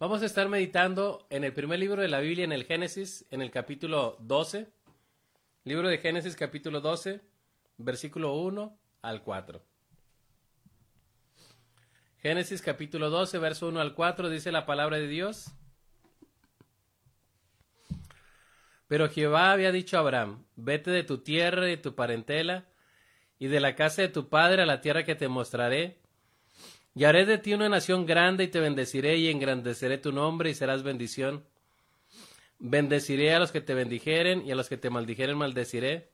Vamos a estar meditando en el primer libro de la Biblia, en el Génesis, en el capítulo 12. Libro de Génesis, capítulo 12, versículo 1 al 4. Génesis, capítulo 12, verso 1 al 4, dice la palabra de Dios. Pero Jehová había dicho a Abraham, vete de tu tierra y de tu parentela, y de la casa de tu padre a la tierra que te mostraré y haré de ti una nación grande y te bendeciré y engrandeceré tu nombre y serás bendición. Bendeciré a los que te bendijeren y a los que te maldijeren maldeciré.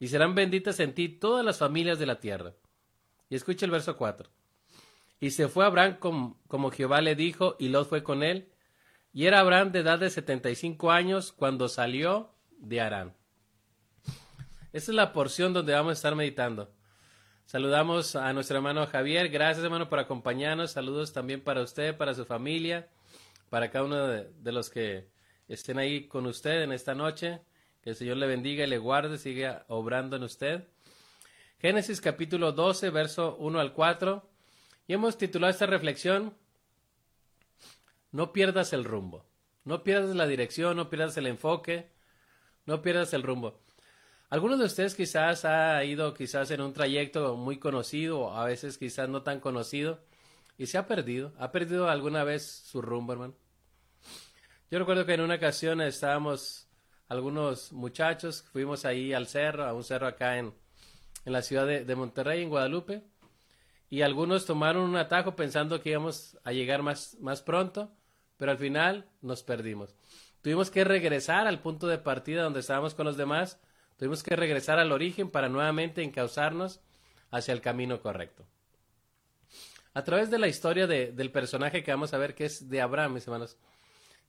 Y serán benditas en ti todas las familias de la tierra. Y escucha el verso 4. Y se fue Abraham como, Jehová le dijo, y Lot fue con él. Y era Abraham de edad de setenta y cinco años cuando salió de Arán. Esta es la porción donde vamos a estar meditando. Saludamos a nuestro hermano Javier. Gracias, hermano, por acompañarnos. Saludos también para usted, para su familia, para cada uno de, los que estén ahí con usted en esta noche. Que el Señor le bendiga y le guarde, siga obrando en usted. Génesis capítulo 12, verso 1 al 4. Y hemos titulado esta reflexión, No pierdas el rumbo. No pierdas la dirección, no pierdas el enfoque, no pierdas el rumbo. Algunos de ustedes quizás ha ido quizás en un trayecto muy conocido a veces quizás no tan conocido y se ha perdido. ¿Ha perdido alguna vez su rumbo, hermano? Yo recuerdo que en una ocasión estábamos algunos muchachos, fuimos ahí al cerro, a un cerro acá en, en la ciudad de, de Monterrey, en Guadalupe, y algunos tomaron un atajo pensando que íbamos a llegar más, más pronto, pero al final nos perdimos. Tuvimos que regresar al punto de partida donde estábamos con los demás Tuvimos que regresar al origen para nuevamente encauzarnos hacia el camino correcto. A través de la historia del personaje que vamos a ver, que es de Abraham, mis hermanos,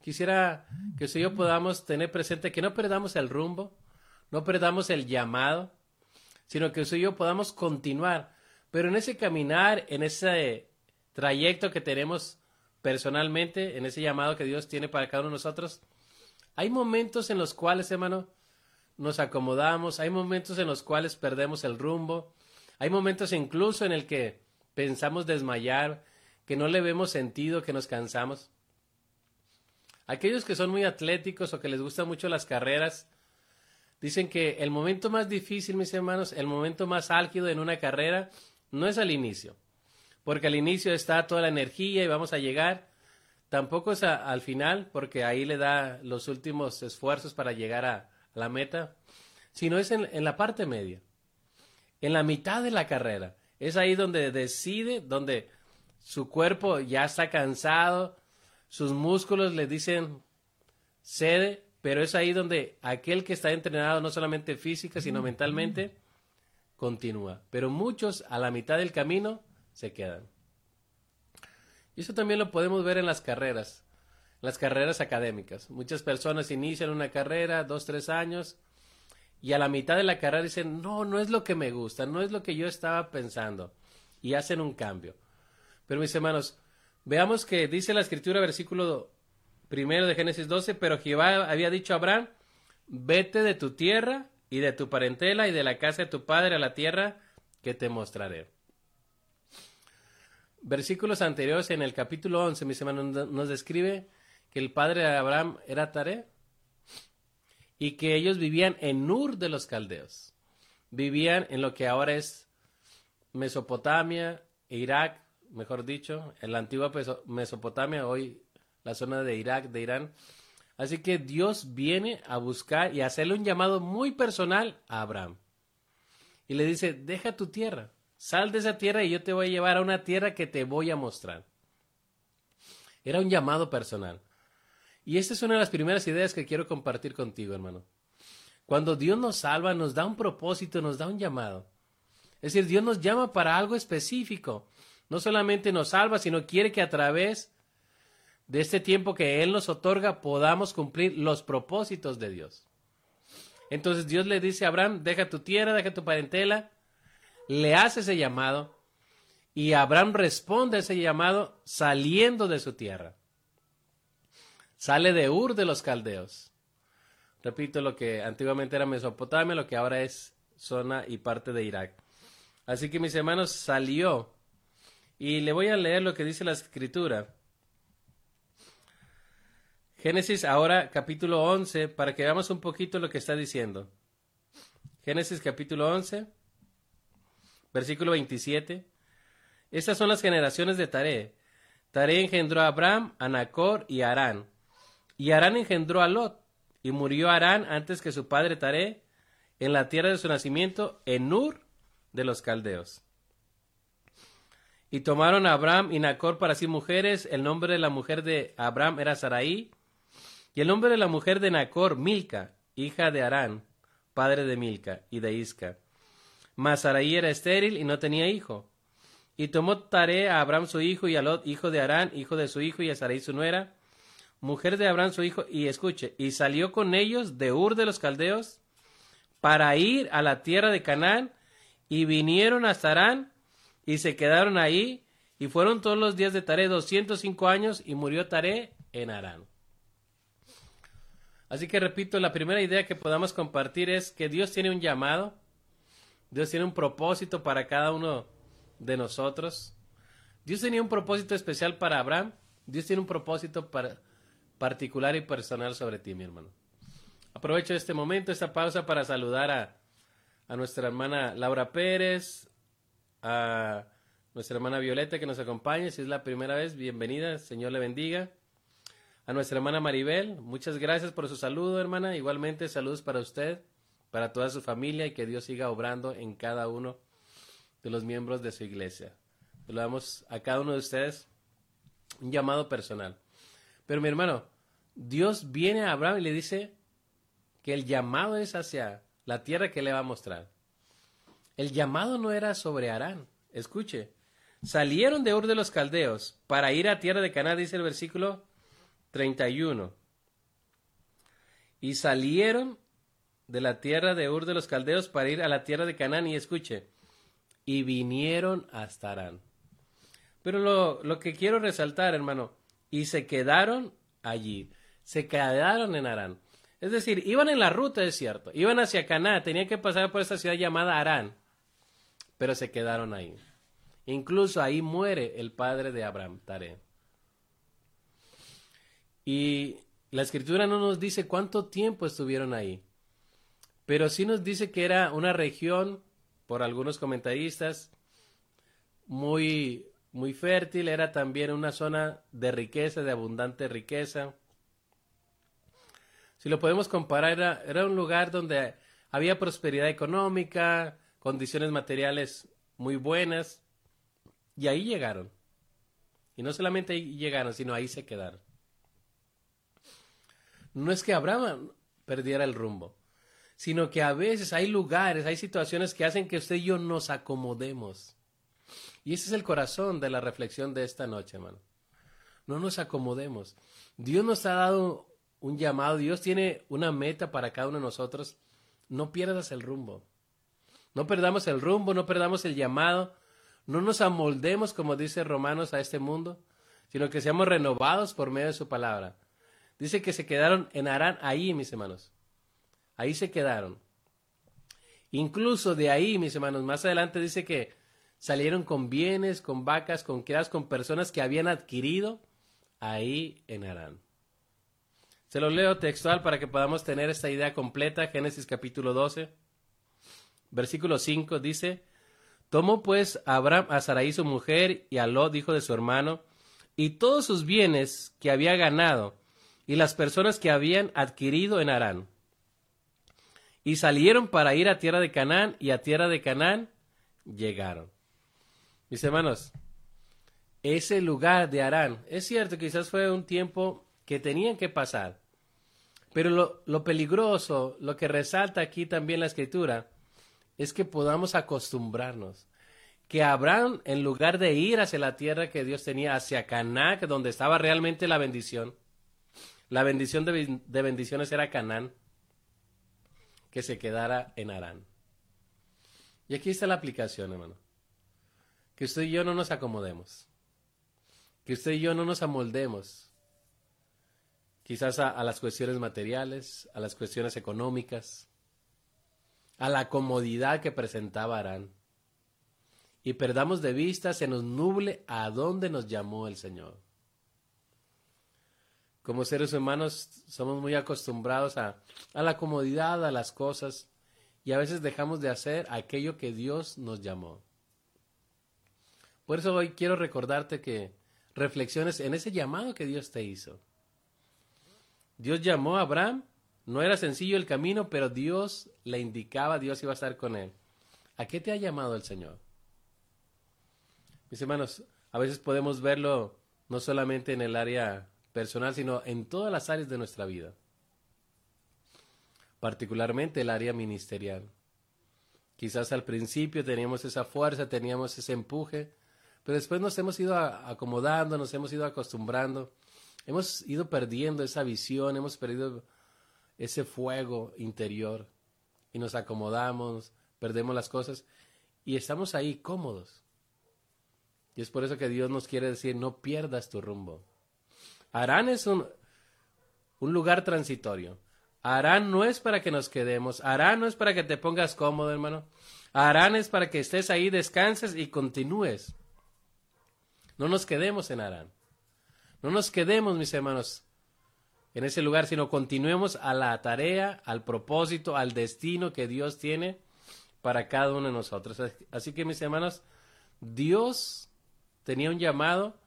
quisiera que y yo podamos tener presente que no perdamos el rumbo, no perdamos el llamado, sino que y yo podamos continuar. Pero en ese caminar, en ese trayecto que tenemos personalmente, en ese llamado que Dios tiene para cada uno de nosotros, hay momentos en los cuales, hermano, nos acomodamos, hay momentos en los cuales perdemos el rumbo, hay momentos incluso en el que pensamos desmayar, que no le vemos sentido, que nos cansamos. Aquellos que son muy atléticos o que les gustan mucho las carreras, dicen que el momento más difícil, mis hermanos, el momento más álgido en una carrera no es al inicio, porque al inicio está toda la energía y vamos a llegar, tampoco es al final, porque ahí le da los últimos esfuerzos para llegar a, la meta, sino es en, la parte media, en la mitad de la carrera. Es ahí donde decide, donde su cuerpo ya está cansado, sus músculos le dicen cede, pero es ahí donde aquel que está entrenado no solamente física, sino mentalmente, continúa. Pero muchos a la mitad del camino se quedan. Y eso también lo podemos ver en las carreras las carreras académicas. Muchas personas inician una carrera, dos, tres años, y a la mitad de la carrera dicen, no, no es lo que me gusta, no es lo que yo estaba pensando, y hacen un cambio. Pero mis hermanos, veamos que dice la escritura, versículo primero de Génesis 12, pero Jehová había dicho a Abraham, vete de tu tierra y de tu parentela y de la casa de tu padre a la tierra que te mostraré. Versículos anteriores en el capítulo 11, mis hermanos, nos describe que el padre de Abraham era Tare y que ellos vivían en Ur de los caldeos. Vivían en lo que ahora es Mesopotamia, Irak, mejor dicho, en la antigua Mesopotamia, hoy la zona de Irak, de Irán. Así que Dios viene a buscar y a hacerle un llamado muy personal a Abraham. Y le dice, deja tu tierra, sal de esa tierra y yo te voy a llevar a una tierra que te voy a mostrar. Era un llamado personal. Y esta es una de las primeras ideas que quiero compartir contigo, hermano. Cuando Dios nos salva, nos da un propósito, nos da un llamado. Es decir, Dios nos llama para algo específico. No solamente nos salva, sino quiere que a través de este tiempo que Él nos otorga podamos cumplir los propósitos de Dios. Entonces Dios le dice a Abraham, deja tu tierra, deja tu parentela, le hace ese llamado y Abraham responde a ese llamado saliendo de su tierra. Sale de Ur de los caldeos. Repito, lo que antiguamente era Mesopotamia, lo que ahora es zona y parte de Irak. Así que mis hermanos salió. Y le voy a leer lo que dice la escritura. Génesis ahora capítulo 11, para que veamos un poquito lo que está diciendo. Génesis capítulo 11, versículo 27. Estas son las generaciones de Taré. Taré engendró a Abraham, a Nacor y Arán. Y Arán engendró a Lot. Y murió Arán antes que su padre Taré en la tierra de su nacimiento, en Ur de los caldeos. Y tomaron a Abraham y Nacor para sí mujeres. El nombre de la mujer de Abraham era Saraí. Y el nombre de la mujer de Nacor, Milca, hija de Arán, padre de Milca y de Isca. Mas Saraí era estéril y no tenía hijo. Y tomó Tare a Abraham su hijo y a Lot, hijo de Arán, hijo de su hijo, y a Saraí su nuera, mujer de Abraham su hijo, y escuche, y salió con ellos de Ur de los Caldeos para ir a la tierra de Canaán, y vinieron hasta Arán, y se quedaron ahí, y fueron todos los días de Taré 205 años, y murió Taré en Arán. Así que repito, la primera idea que podamos compartir es que Dios tiene un llamado, Dios tiene un propósito para cada uno de nosotros. Dios tenía un propósito especial para Abraham, Dios tiene un propósito para, particular y personal sobre ti, mi hermano. Aprovecho este momento, esta pausa para saludar a, a nuestra hermana Laura Pérez, a nuestra hermana Violeta que nos acompaña. Si es la primera vez, bienvenida, Señor le bendiga. A nuestra hermana Maribel, muchas gracias por su saludo, hermana. Igualmente, saludos para usted, para toda su familia y que Dios siga obrando en cada uno de los miembros de su iglesia. Le damos a cada uno de ustedes un llamado personal. Pero mi hermano, Dios viene a Abraham y le dice que el llamado es hacia la tierra que le va a mostrar. El llamado no era sobre Arán. Escuche, salieron de Ur de los Caldeos para ir a tierra de Canaán, dice el versículo 31. Y salieron de la tierra de Ur de los Caldeos para ir a la tierra de Canaán y escuche, y vinieron hasta Arán. Pero lo, lo que quiero resaltar, hermano, y se quedaron allí, se quedaron en Arán. Es decir, iban en la ruta, es cierto, iban hacia Canaán, tenían que pasar por esta ciudad llamada Arán pero se quedaron ahí. Incluso ahí muere el padre de Abraham, Tare. Y la escritura no nos dice cuánto tiempo estuvieron ahí, pero sí nos dice que era una región, por algunos comentaristas, muy, muy fértil, era también una zona de riqueza, de abundante riqueza. Si lo podemos comparar, era, era un lugar donde había prosperidad económica, condiciones materiales muy buenas, y ahí llegaron. Y no solamente ahí llegaron, sino ahí se quedaron. No es que Abraham perdiera el rumbo, sino que a veces hay lugares, hay situaciones que hacen que usted y yo nos acomodemos. Y ese es el corazón de la reflexión de esta noche, hermano. No nos acomodemos. Dios nos ha dado un llamado, Dios tiene una meta para cada uno de nosotros. No pierdas el rumbo. No perdamos el rumbo, no perdamos el llamado, no nos amoldemos, como dice Romanos, a este mundo, sino que seamos renovados por medio de su palabra. Dice que se quedaron en Arán ahí, mis hermanos. Ahí se quedaron. Incluso de ahí, mis hermanos, más adelante dice que salieron con bienes, con vacas, con criadas, con personas que habían adquirido ahí en Arán. Se lo leo textual para que podamos tener esta idea completa, Génesis capítulo 12 versículo 5 dice, Tomó pues Abraham a Sarai su mujer y a Lot, hijo de su hermano, y todos sus bienes que había ganado, y las personas que habían adquirido en Arán. Y salieron para ir a tierra de Canaán, y a tierra de Canaán llegaron. Mis hermanos, ese lugar de Arán, es cierto, quizás fue un tiempo que tenían que pasar, pero lo, lo peligroso, lo que resalta aquí también la escritura, es que podamos acostumbrarnos. Que Abraham, en lugar de ir hacia la tierra que Dios tenía, hacia Canaán, donde estaba realmente la bendición, la bendición de, de bendiciones era Canaán, que se quedara en Arán. Y aquí está la aplicación, hermano. Que usted y yo no nos acomodemos. Que usted y yo no nos amoldemos. Quizás a, las cuestiones materiales, a las cuestiones económicas, a la comodidad que presentaba Arán. Y perdamos de vista, se nos nuble a dónde nos llamó el Señor. como seres humanos somos muy acostumbrados a, a la comodidad, a las cosas, y a veces dejamos de hacer aquello que Dios nos llamó. Por eso hoy quiero recordarte que reflexiones en ese llamado que Dios te hizo. Dios llamó a Abraham, no era sencillo el camino, pero Dios le indicaba, Dios iba a estar con él. ¿A qué te ha llamado el Señor? Mis hermanos, a veces podemos verlo no solamente en el área personal, sino en todas las áreas de nuestra vida, particularmente el área ministerial. Quizás al principio teníamos esa fuerza, teníamos ese empuje, pero después nos hemos ido acomodando, nos hemos ido acostumbrando, hemos ido perdiendo esa visión, hemos perdido ese fuego interior y nos acomodamos, perdemos las cosas y estamos ahí cómodos. Y es por eso que Dios nos quiere decir, no pierdas tu rumbo. Arán es un, lugar transitorio. Arán no es para que nos quedemos. Arán no es para que te pongas cómodo, hermano. Arán es para que estés ahí, descanses y continúes. No nos quedemos en Arán. No nos quedemos, mis hermanos, en ese lugar, sino continuemos a la tarea, al propósito, al destino que Dios tiene para cada uno de nosotros. Así que, mis hermanos, Dios tenía un llamado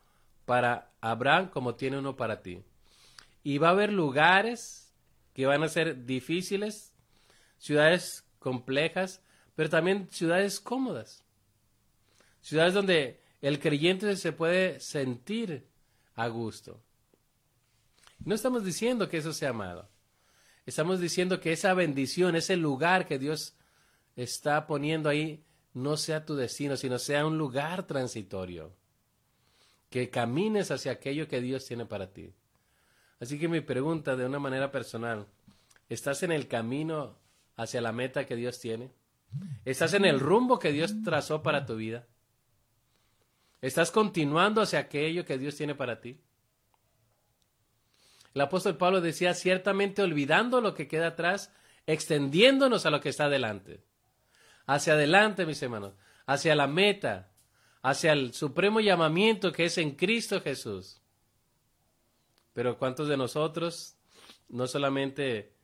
para Abraham como tiene uno para ti. Y va a haber lugares que van a ser difíciles, ciudades complejas, pero también ciudades cómodas. Ciudades donde el creyente se puede sentir a gusto. No estamos diciendo que eso sea malo. Estamos diciendo que esa bendición, ese lugar que Dios está poniendo ahí, no sea tu destino, sino sea un lugar transitorio. Que camines hacia aquello que Dios tiene para ti. Así que mi pregunta de una manera personal, ¿estás en el camino hacia la meta que Dios tiene? ¿Estás en el rumbo que Dios trazó para tu vida? ¿Estás continuando hacia aquello que Dios tiene para ti? El apóstol Pablo decía, ciertamente olvidando lo que queda atrás, extendiéndonos a lo que está adelante. Hacia adelante, mis hermanos, hacia la meta, hacia el supremo llamamiento que es en Cristo Jesús. Pero ¿cuántos de nosotros, no solamente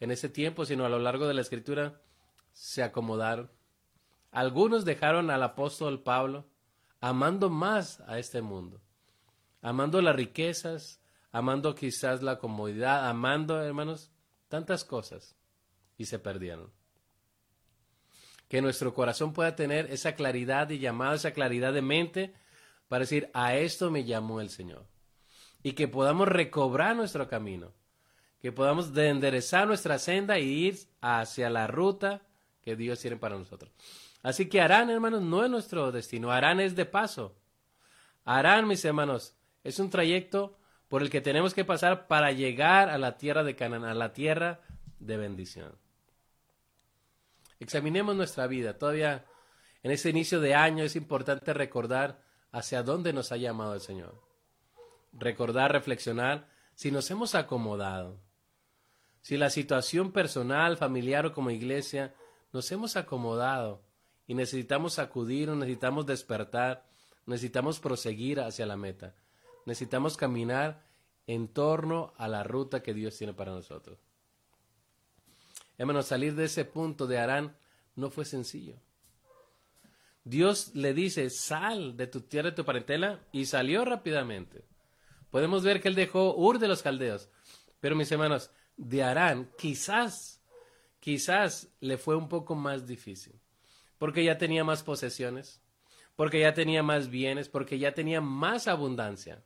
en ese tiempo, sino a lo largo de la escritura, se acomodaron? Algunos dejaron al apóstol Pablo, amando más a este mundo, amando las riquezas, amando quizás la comodidad, amando, hermanos, tantas cosas, y se perdieron. Que nuestro corazón pueda tener esa claridad de llamado, esa claridad de mente, para decir, a esto me llamó el Señor. Y que podamos recobrar nuestro camino, que podamos enderezar nuestra senda y ir hacia la ruta que Dios tiene para nosotros. Así que Arán, hermanos, no es nuestro destino. Arán es de paso. Arán, mis hermanos, es un trayecto por el que tenemos que pasar para llegar a la tierra de Canaán, a la tierra de bendición. Examinemos nuestra vida. Todavía en ese inicio de año es importante recordar hacia dónde nos ha llamado el Señor. Recordar, reflexionar si nos hemos acomodado. Si la situación personal, familiar o como iglesia nos hemos acomodado y necesitamos acudir, necesitamos despertar, necesitamos proseguir hacia la meta. Necesitamos caminar en torno a la ruta que Dios tiene para nosotros. Hermanos, salir de ese punto de Arán no fue sencillo. Dios le dice, sal de tu tierra, de tu parentela, y salió rápidamente. Podemos ver que él dejó Ur de los caldeos. Pero mis hermanos, de Arán quizás, quizás le fue un poco más difícil porque ya tenía más posesiones, porque ya tenía más bienes, porque ya tenía más abundancia.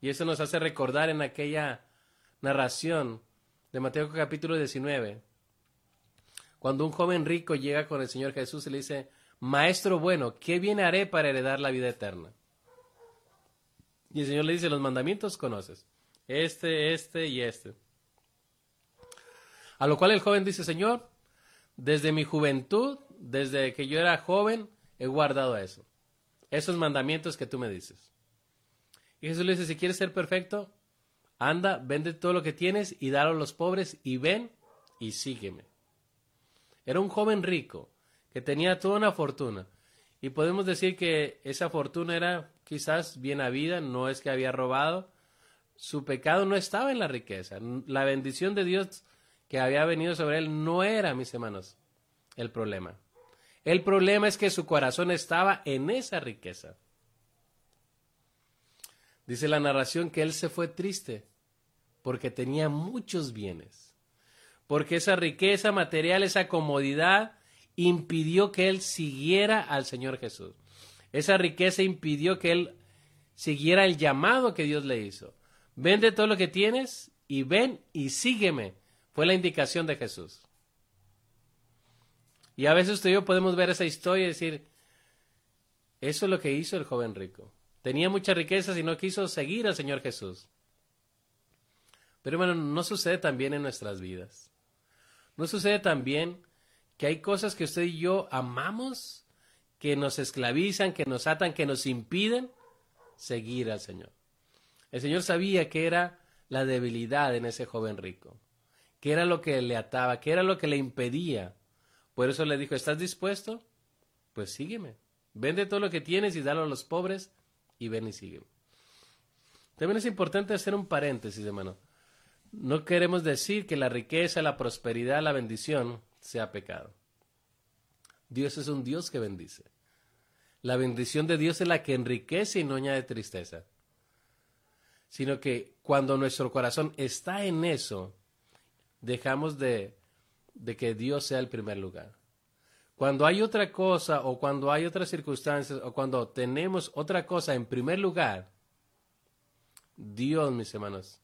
Y eso nos hace recordar en aquella narración de Mateo capítulo 19, cuando un joven rico llega con el Señor Jesús y le dice, Maestro bueno, ¿qué bien haré para heredar la vida eterna? Y el Señor le dice, los mandamientos conoces, este, este y este. A lo cual el joven dice, Señor, desde mi juventud, desde que yo era joven, he guardado eso. Esos mandamientos que tú me dices. Y Jesús le dice, si quieres ser perfecto, anda, vende todo lo que tienes y dalo a los pobres y ven y sígueme. Era un joven rico que tenía toda una fortuna. Y podemos decir que esa fortuna era quizás bien habida, no es que había robado, su pecado no estaba en la riqueza. La bendición de Dios que había venido sobre él no era, mis hermanos, el problema. El problema es que su corazón estaba en esa riqueza. Dice la narración que él se fue triste porque tenía muchos bienes, porque esa riqueza material, esa comodidad, impidió que él siguiera al Señor Jesús. Esa riqueza impidió que él siguiera el llamado que Dios le hizo. Vende todo lo que tienes y ven y sígueme. Fue la indicación de Jesús. Y a veces usted y yo podemos ver esa historia y decir, eso es lo que hizo el joven rico. Tenía muchas riquezas y no quiso seguir al Señor Jesús. Pero bueno, no sucede también en nuestras vidas. No sucede también que hay cosas que usted y yo amamos, que nos esclavizan, que nos atan, que nos impiden seguir al Señor. El Señor sabía que era la debilidad en ese joven rico, que era lo que le ataba, que era lo que le impedía. Por eso le dijo, ¿estás dispuesto? Pues sígueme. Vende todo lo que tienes y dalo a los pobres y ven y sígueme. También es importante hacer un paréntesis, hermano. No queremos decir que la riqueza, la prosperidad, la bendición sea pecado. Dios es un Dios que bendice. La bendición de Dios es la que enriquece y no añade tristeza. Sino que cuando nuestro corazón está en eso, dejamos de, de que Dios sea el primer lugar. Cuando hay otra cosa o cuando hay otras circunstancias o cuando tenemos otra cosa en primer lugar, Dios, mis hermanos,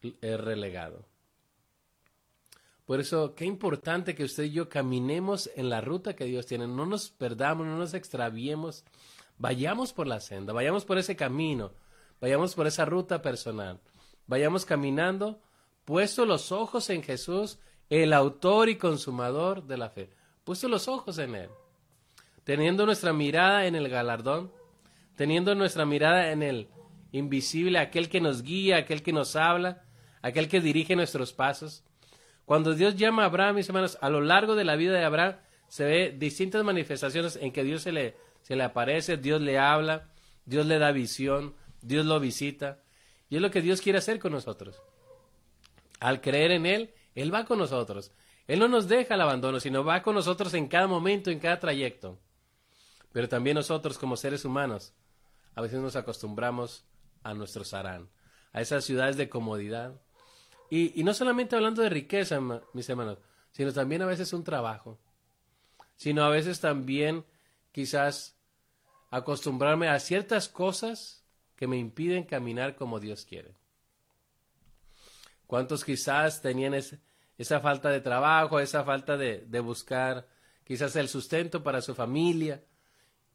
es relegado. Por eso, qué importante que usted y yo caminemos en la ruta que Dios tiene. No nos perdamos, no nos extraviemos. Vayamos por la senda, vayamos por ese camino, vayamos por esa ruta personal. Vayamos caminando, puesto los ojos en Jesús, el autor y consumador de la fe. Puesto los ojos en Él. Teniendo nuestra mirada en el galardón, teniendo nuestra mirada en el invisible, aquel que nos guía, aquel que nos habla, aquel que dirige nuestros pasos cuando Dios llama a Abraham, mis hermanos, a lo largo de la vida de Abraham se ve distintas manifestaciones en que Dios se le, se le aparece, Dios le habla, Dios le da visión, Dios lo visita. Y es lo que Dios quiere hacer con nosotros. Al creer en Él, Él va con nosotros. Él no nos deja al abandono, sino va con nosotros en cada momento, en cada trayecto. Pero también nosotros como seres humanos, a veces nos acostumbramos a nuestro sarán, a esas ciudades de comodidad, y, no solamente hablando de riqueza, mis hermanos, sino también a veces un trabajo, sino a veces también quizás acostumbrarme a ciertas cosas que me impiden caminar como Dios quiere. ¿Cuántos quizás tenían esa falta de trabajo, esa falta de, de buscar quizás el sustento para su familia?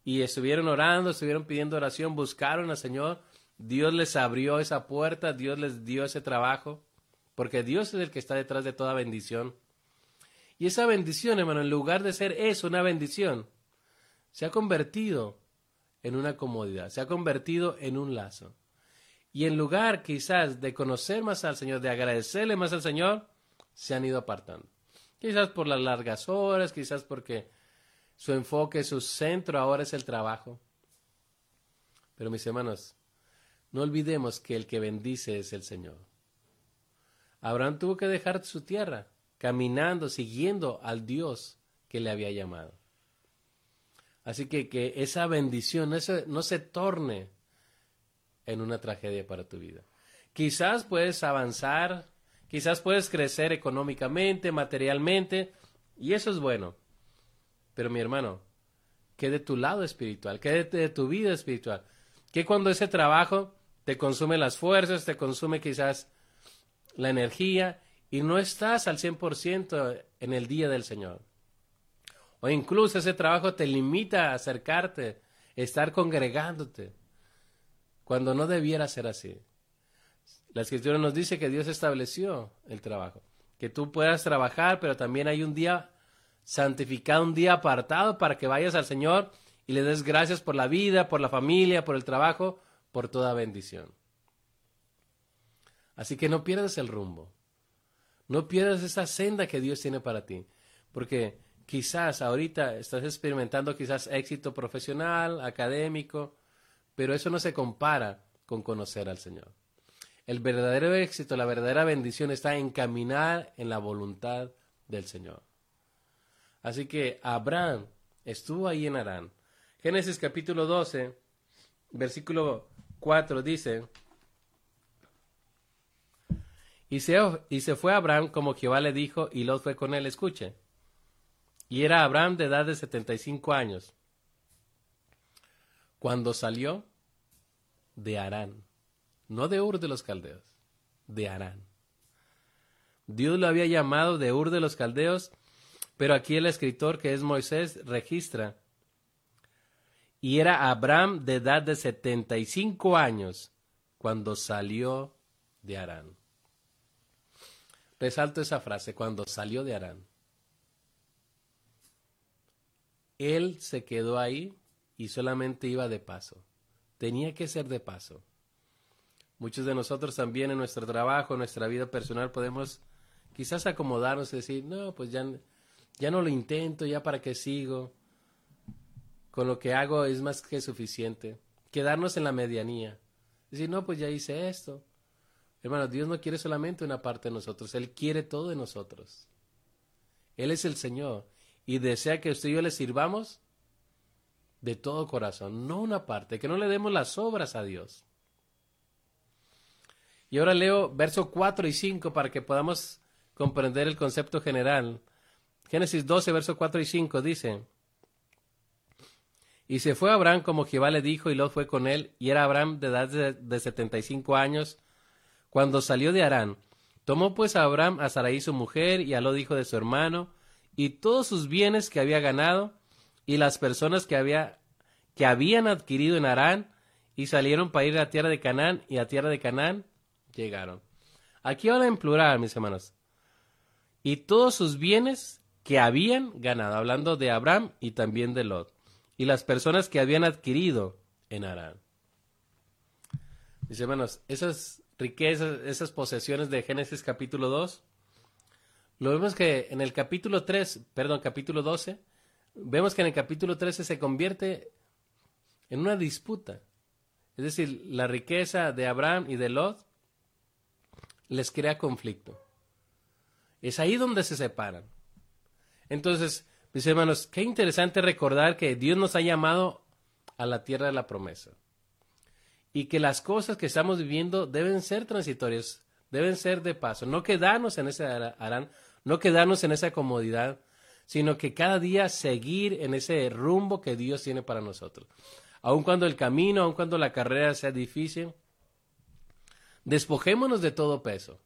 Y estuvieron orando, estuvieron pidiendo oración, buscaron al Señor, Dios les abrió esa puerta, Dios les dio ese trabajo porque Dios es el que está detrás de toda bendición. Y esa bendición, hermano, en lugar de ser eso, una bendición, se ha convertido en una comodidad, se ha convertido en un lazo. Y en lugar quizás de conocer más al Señor, de agradecerle más al Señor, se han ido apartando. Quizás por las largas horas, quizás porque su enfoque, su centro ahora es el trabajo. Pero mis hermanos, no olvidemos que el que bendice es el Señor. Abraham tuvo que dejar su tierra, caminando, siguiendo al Dios que le había llamado. Así que que esa bendición no se, no se torne en una tragedia para tu vida. Quizás puedes avanzar, quizás puedes crecer económicamente, materialmente, y eso es bueno. Pero mi hermano, ¿qué de tu lado espiritual? ¿Qué de tu vida espiritual? ¿Qué cuando ese trabajo te consume las fuerzas, te consume quizás la energía y no estás al 100% en el día del Señor. O incluso ese trabajo te limita a acercarte, estar congregándote, cuando no debiera ser así. La escritura nos dice que Dios estableció el trabajo, que tú puedas trabajar, pero también hay un día santificado, un día apartado para que vayas al Señor y le des gracias por la vida, por la familia, por el trabajo, por toda bendición. Así que no pierdas el rumbo. No pierdas esa senda que Dios tiene para ti. Porque quizás ahorita estás experimentando quizás éxito profesional, académico, pero eso no se compara con conocer al Señor. El verdadero éxito, la verdadera bendición está en caminar en la voluntad del Señor. Así que Abraham estuvo ahí en Arán. Génesis capítulo 12, versículo 4 dice, y se, y se fue Abraham como Jehová le dijo, y Lot fue con él, escuche. Y era Abraham de edad de 75 años. Cuando salió de Arán, no de Ur de los Caldeos, de Arán. Dios lo había llamado de Ur de los Caldeos, pero aquí el escritor que es Moisés registra. Y era Abraham de edad de 75 años cuando salió de Arán. Resalto esa frase, cuando salió de Arán. Él se quedó ahí y solamente iba de paso. Tenía que ser de paso. Muchos de nosotros también en nuestro trabajo, en nuestra vida personal, podemos quizás acomodarnos y decir, no, pues ya, ya no lo intento, ya para qué sigo. Con lo que hago es más que suficiente. Quedarnos en la medianía. Decir, no, pues ya hice esto. Hermano, Dios no quiere solamente una parte de nosotros, Él quiere todo de nosotros. Él es el Señor y desea que usted y yo le sirvamos de todo corazón, no una parte, que no le demos las obras a Dios. Y ahora leo versos 4 y 5 para que podamos comprender el concepto general. Génesis 12, versos 4 y 5 dice, Y se fue Abraham como Jehová le dijo, y Lot fue con él, y era Abraham de edad de, de 75 años, cuando salió de Arán, tomó pues a Abraham a Sarai su mujer y a Lot hijo de su hermano, y todos sus bienes que había ganado, y las personas que, había, que habían adquirido en Arán, y salieron para ir a tierra de Canaán, y a tierra de Canaán llegaron. Aquí ahora en plural, mis hermanos. Y todos sus bienes que habían ganado, hablando de Abraham y también de Lot, y las personas que habían adquirido en Arán. Mis hermanos, esas riquezas, esas posesiones de Génesis capítulo 2, lo vemos que en el capítulo 3, perdón, capítulo 12, vemos que en el capítulo 13 se convierte en una disputa. Es decir, la riqueza de Abraham y de Lot les crea conflicto. Es ahí donde se separan. Entonces, mis hermanos, qué interesante recordar que Dios nos ha llamado a la tierra de la promesa y que las cosas que estamos viviendo deben ser transitorias, deben ser de paso, no quedarnos en ese no quedarnos en esa comodidad, sino que cada día seguir en ese rumbo que Dios tiene para nosotros. Aun cuando el camino, aun cuando la carrera sea difícil, despojémonos de todo peso,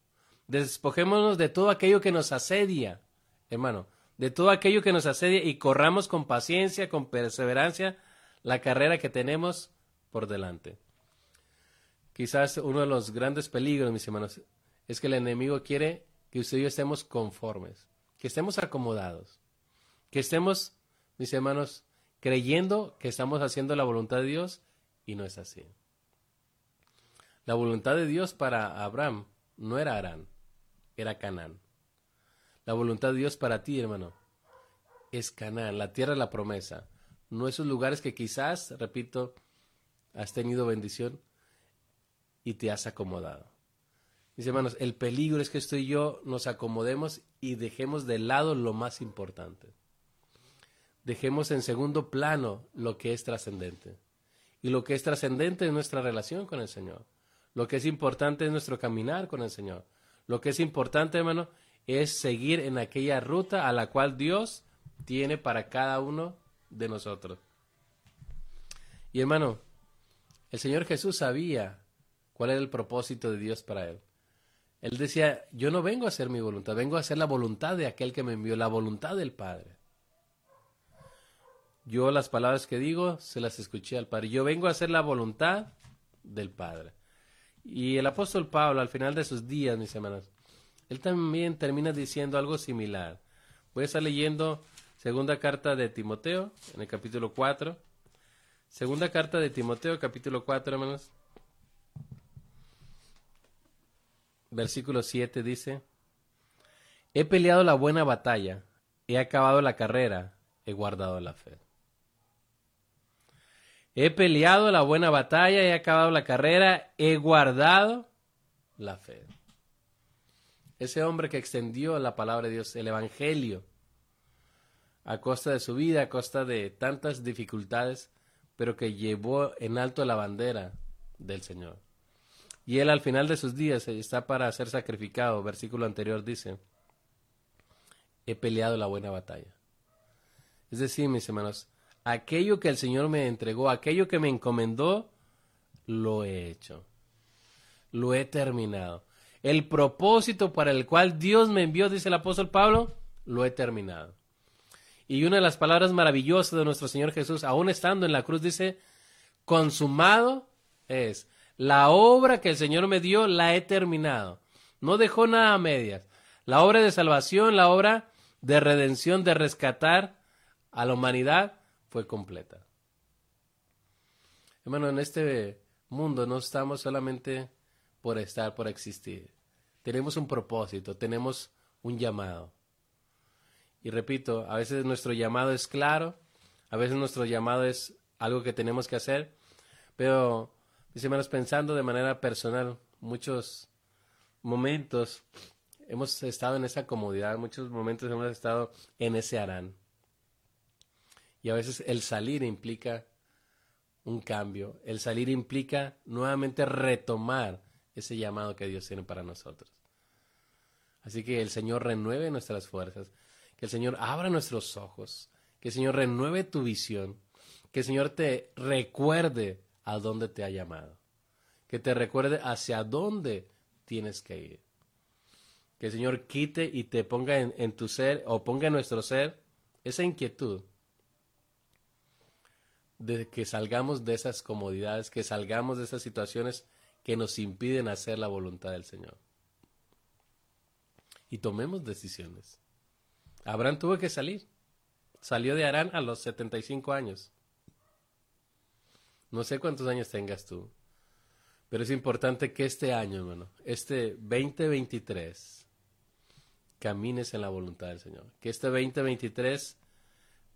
despojémonos de todo aquello que nos asedia, hermano, de todo aquello que nos asedia y corramos con paciencia, con perseverancia la carrera que tenemos por delante. Quizás uno de los grandes peligros, mis hermanos, es que el enemigo quiere que usted y yo estemos conformes, que estemos acomodados, que estemos, mis hermanos, creyendo que estamos haciendo la voluntad de Dios y no es así. La voluntad de Dios para Abraham no era Arán, era Canaán. La voluntad de Dios para ti, hermano, es Canaán, la tierra de la promesa, no esos lugares que quizás, repito, has tenido bendición, y te has acomodado. Mis hermanos, el peligro es que esto y yo nos acomodemos y dejemos de lado lo más importante. Dejemos en segundo plano lo que es trascendente. Y lo que es trascendente es nuestra relación con el Señor. Lo que es importante es nuestro caminar con el Señor. Lo que es importante, hermano, es seguir en aquella ruta a la cual Dios tiene para cada uno de nosotros. Y hermano, el Señor Jesús sabía cuál era el propósito de Dios para él. Él decía, yo no vengo a hacer mi voluntad, vengo a hacer la voluntad de aquel que me envió, la voluntad del Padre. Yo las palabras que digo se las escuché al Padre. Yo vengo a hacer la voluntad del Padre. Y el apóstol Pablo, al final de sus días, mis hermanos, él también termina diciendo algo similar. Voy a estar leyendo segunda carta de Timoteo, en el capítulo 4. Segunda carta de Timoteo, capítulo 4, hermanos. versículo 7 dice, He peleado la buena batalla, he acabado la carrera, he guardado la fe. He peleado la buena batalla, he acabado la carrera, he guardado la fe. Ese hombre que extendió la palabra de Dios, el Evangelio, a costa de su vida, a costa de tantas dificultades, pero que llevó en alto la bandera del Señor. Y él al final de sus días está para ser sacrificado. Versículo anterior dice, he peleado la buena batalla. Es decir, mis hermanos, aquello que el Señor me entregó, aquello que me encomendó, lo he hecho. Lo he terminado. El propósito para el cual Dios me envió, dice el apóstol Pablo, lo he terminado. Y una de las palabras maravillosas de nuestro Señor Jesús, aún estando en la cruz, dice, consumado es. La obra que el Señor me dio, la he terminado. No dejó nada a medias. La obra de salvación, la obra de redención, de rescatar a la humanidad, fue completa. Hermano, en este mundo no estamos solamente por estar, por existir. Tenemos un propósito, tenemos un llamado. Y repito, a veces nuestro llamado es claro, a veces nuestro llamado es algo que tenemos que hacer, pero, mis hermanos, pensando de manera personal, muchos momentos hemos estado en esa comodidad, muchos momentos hemos estado en ese arán. Y a veces el salir implica un cambio, el salir implica nuevamente retomar ese llamado que Dios tiene para nosotros. Así que el Señor renueve nuestras fuerzas que el Señor abra nuestros ojos, que el Señor renueve tu visión, que el Señor te recuerde a dónde te ha llamado, que te recuerde hacia dónde tienes que ir. Que el Señor quite y te ponga en, tu ser o ponga en nuestro ser esa inquietud de que salgamos de esas comodidades, que salgamos de esas situaciones que nos impiden hacer la voluntad del Señor. Y tomemos decisiones. Abraham tuvo que salir. Salió de Arán a los 75 años. No sé cuántos años tengas tú, pero es importante que este año, hermano, este 2023, camines en la voluntad del Señor. Que este 2023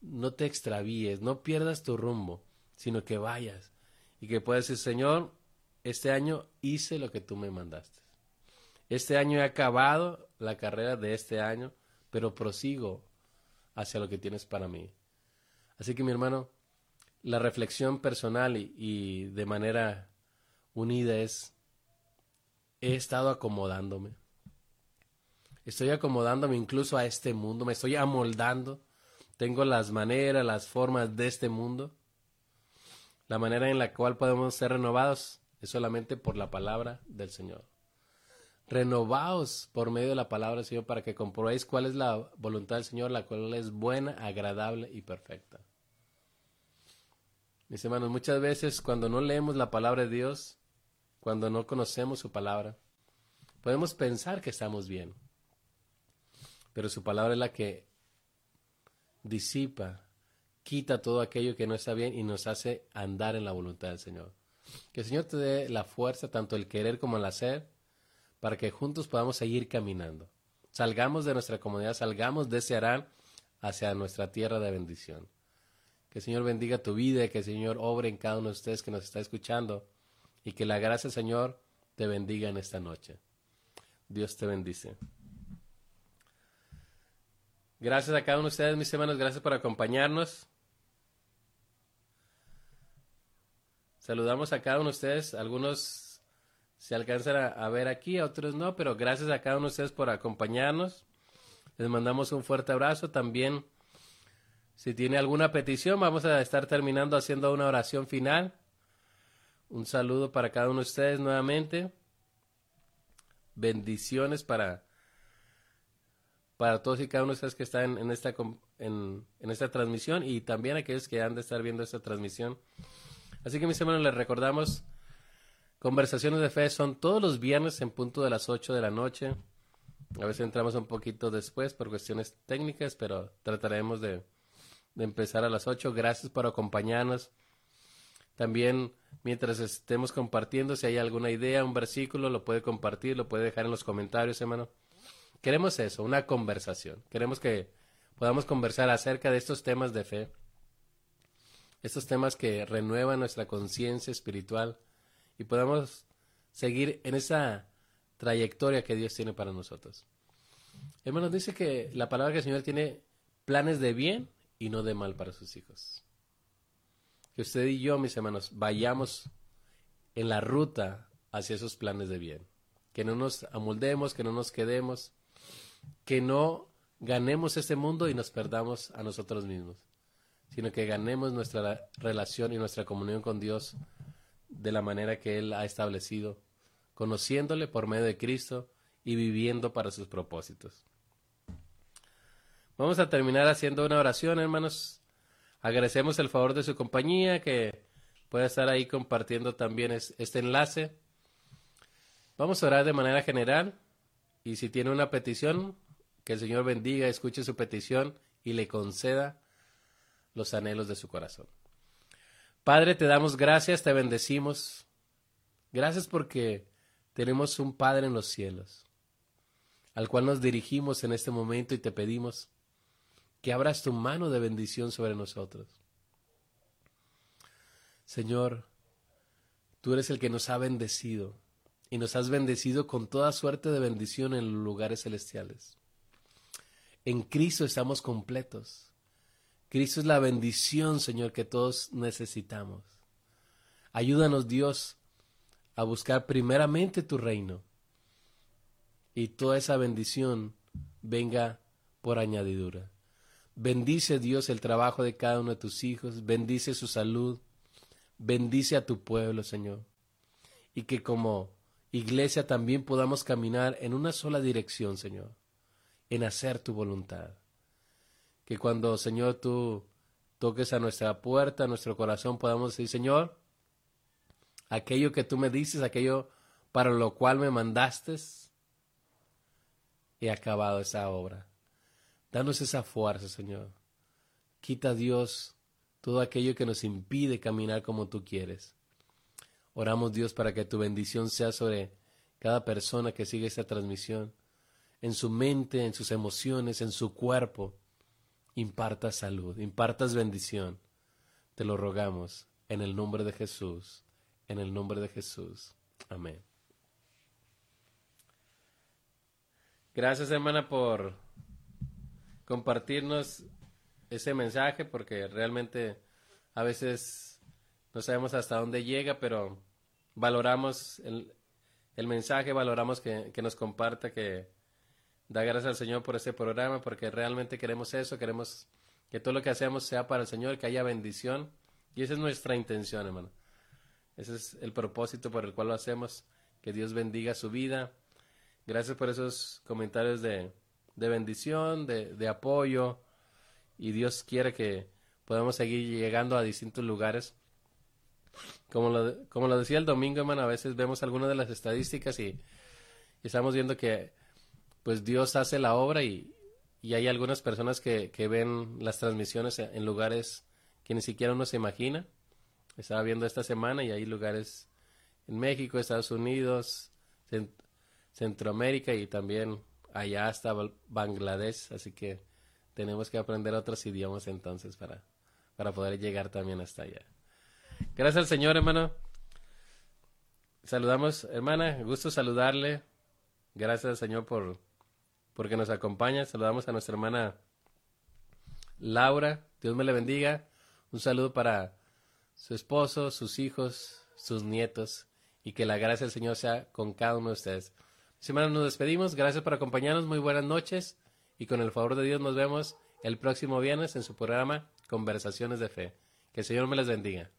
no te extravíes, no pierdas tu rumbo, sino que vayas y que puedas decir, Señor, este año hice lo que tú me mandaste. Este año he acabado la carrera de este año pero prosigo hacia lo que tienes para mí. Así que mi hermano, la reflexión personal y, de manera unida es, he estado acomodándome. Estoy acomodándome incluso a este mundo, me estoy amoldando. Tengo las maneras, las formas de este mundo. La manera en la cual podemos ser renovados es solamente por la palabra del Señor renovaos por medio de la palabra del Señor para que comprobéis cuál es la voluntad del Señor, la cual es buena, agradable y perfecta. Mis hermanos, muchas veces cuando no leemos la palabra de Dios, cuando no conocemos su palabra, podemos pensar que estamos bien, pero su palabra es la que disipa, quita todo aquello que no está bien y nos hace andar en la voluntad del Señor. Que el Señor te dé la fuerza, tanto el querer como el hacer, para que juntos podamos seguir caminando. Salgamos de nuestra comunidad, salgamos de ese Arán hacia nuestra tierra de bendición. Que el Señor bendiga tu vida, que el Señor obre en cada uno de ustedes que nos está escuchando y que la gracia, Señor, te bendiga en esta noche. Dios te bendice. Gracias a cada uno de ustedes, mis hermanos, gracias por acompañarnos. Saludamos a cada uno de ustedes, algunos se alcanzan a, ver aquí, otros no, pero gracias a cada uno de ustedes por acompañarnos. Les mandamos un fuerte abrazo. También, si tiene alguna petición, vamos a estar terminando haciendo una oración final. Un saludo para cada uno de ustedes nuevamente. Bendiciones para, para todos y cada uno de ustedes que están en esta, en, en esta transmisión y también aquellos que han de estar viendo esta transmisión. Así que mis hermanos, les recordamos Conversaciones de fe son todos los viernes en punto de las 8 de la noche. A veces entramos un poquito después por cuestiones técnicas, pero trataremos de, empezar a las 8. Gracias por acompañarnos. También, mientras estemos compartiendo, si hay alguna idea, un versículo, lo puede compartir, lo puede dejar en los comentarios, hermano. Queremos eso, una conversación. Queremos que podamos conversar acerca de estos temas de fe. estos temas que renuevan nuestra conciencia espiritual y podamos seguir en esa trayectoria que Dios tiene para nosotros. Hermanos, dice que la palabra que el Señor tiene planes de bien y no de mal para sus hijos. Que usted y yo, mis hermanos, vayamos en la ruta hacia esos planes de bien. Que no nos amoldemos, que no nos quedemos, que no ganemos este mundo y nos perdamos a nosotros mismos, sino que ganemos nuestra relación y nuestra comunión con Dios de la manera que Él ha establecido, conociéndole por medio de Cristo y viviendo para sus propósitos. Vamos a terminar haciendo una oración, hermanos. Agradecemos el favor de su compañía, que pueda estar ahí compartiendo también este enlace. Vamos a orar de manera general y si tiene una petición, que el Señor bendiga, escuche su petición y le conceda los anhelos de su corazón. Padre, te damos gracias, te bendecimos. Gracias porque tenemos un Padre en los cielos, al cual nos dirigimos en este momento y te pedimos que abras tu mano de bendición sobre nosotros. Señor, tú eres el que nos ha bendecido y nos has bendecido con toda suerte de bendición en los lugares celestiales. En Cristo estamos completos. Cristo es la bendición, Señor, que todos necesitamos. Ayúdanos, Dios, a buscar primeramente tu reino y toda esa bendición venga por añadidura. Bendice Dios el trabajo de cada uno de tus hijos, bendice su salud, bendice a tu pueblo, Señor. Y que como iglesia también podamos caminar en una sola dirección, Señor, en hacer tu voluntad. Que cuando, Señor, tú toques a nuestra puerta, a nuestro corazón, podamos decir, Señor, aquello que tú me dices, aquello para lo cual me mandaste, he acabado esa obra. Danos esa fuerza, Señor. Quita, Dios, todo aquello que nos impide caminar como tú quieres. Oramos, Dios, para que tu bendición sea sobre cada persona que sigue esta transmisión, en su mente, en sus emociones, en su cuerpo. Impartas salud, impartas bendición. Te lo rogamos en el nombre de Jesús, en el nombre de Jesús. Amén. Gracias, hermana, por compartirnos ese mensaje porque realmente a veces no sabemos hasta dónde llega, pero valoramos el, mensaje, valoramos que, nos comparta, que da gracias al Señor por este programa, porque realmente queremos eso, queremos que todo lo que hacemos sea para el Señor, que haya bendición, y esa es nuestra intención, hermano. Ese es el propósito por el cual lo hacemos, que Dios bendiga su vida. Gracias por esos comentarios de, de bendición, de, de apoyo, y Dios quiere que podamos seguir llegando a distintos lugares. Como lo, como lo decía el domingo, hermano, a veces vemos algunas de las estadísticas y, estamos viendo que pues Dios hace la obra y, y hay algunas personas que, que, ven las transmisiones en lugares que ni siquiera uno se imagina. Estaba viendo esta semana y hay lugares en México, Estados Unidos, Centroamérica y también allá hasta Bangladesh, así que tenemos que aprender otros idiomas entonces para, para poder llegar también hasta allá. Gracias al Señor, hermano. Saludamos, hermana, gusto saludarle. Gracias al Señor por porque nos acompaña. Saludamos a nuestra hermana Laura. Dios me le bendiga. Un saludo para su esposo, sus hijos, sus nietos y que la gracia del Señor sea con cada uno de ustedes. Semana nos despedimos. Gracias por acompañarnos. Muy buenas noches. Y con el favor de Dios nos vemos el próximo viernes en su programa Conversaciones de Fe. Que el Señor me les bendiga.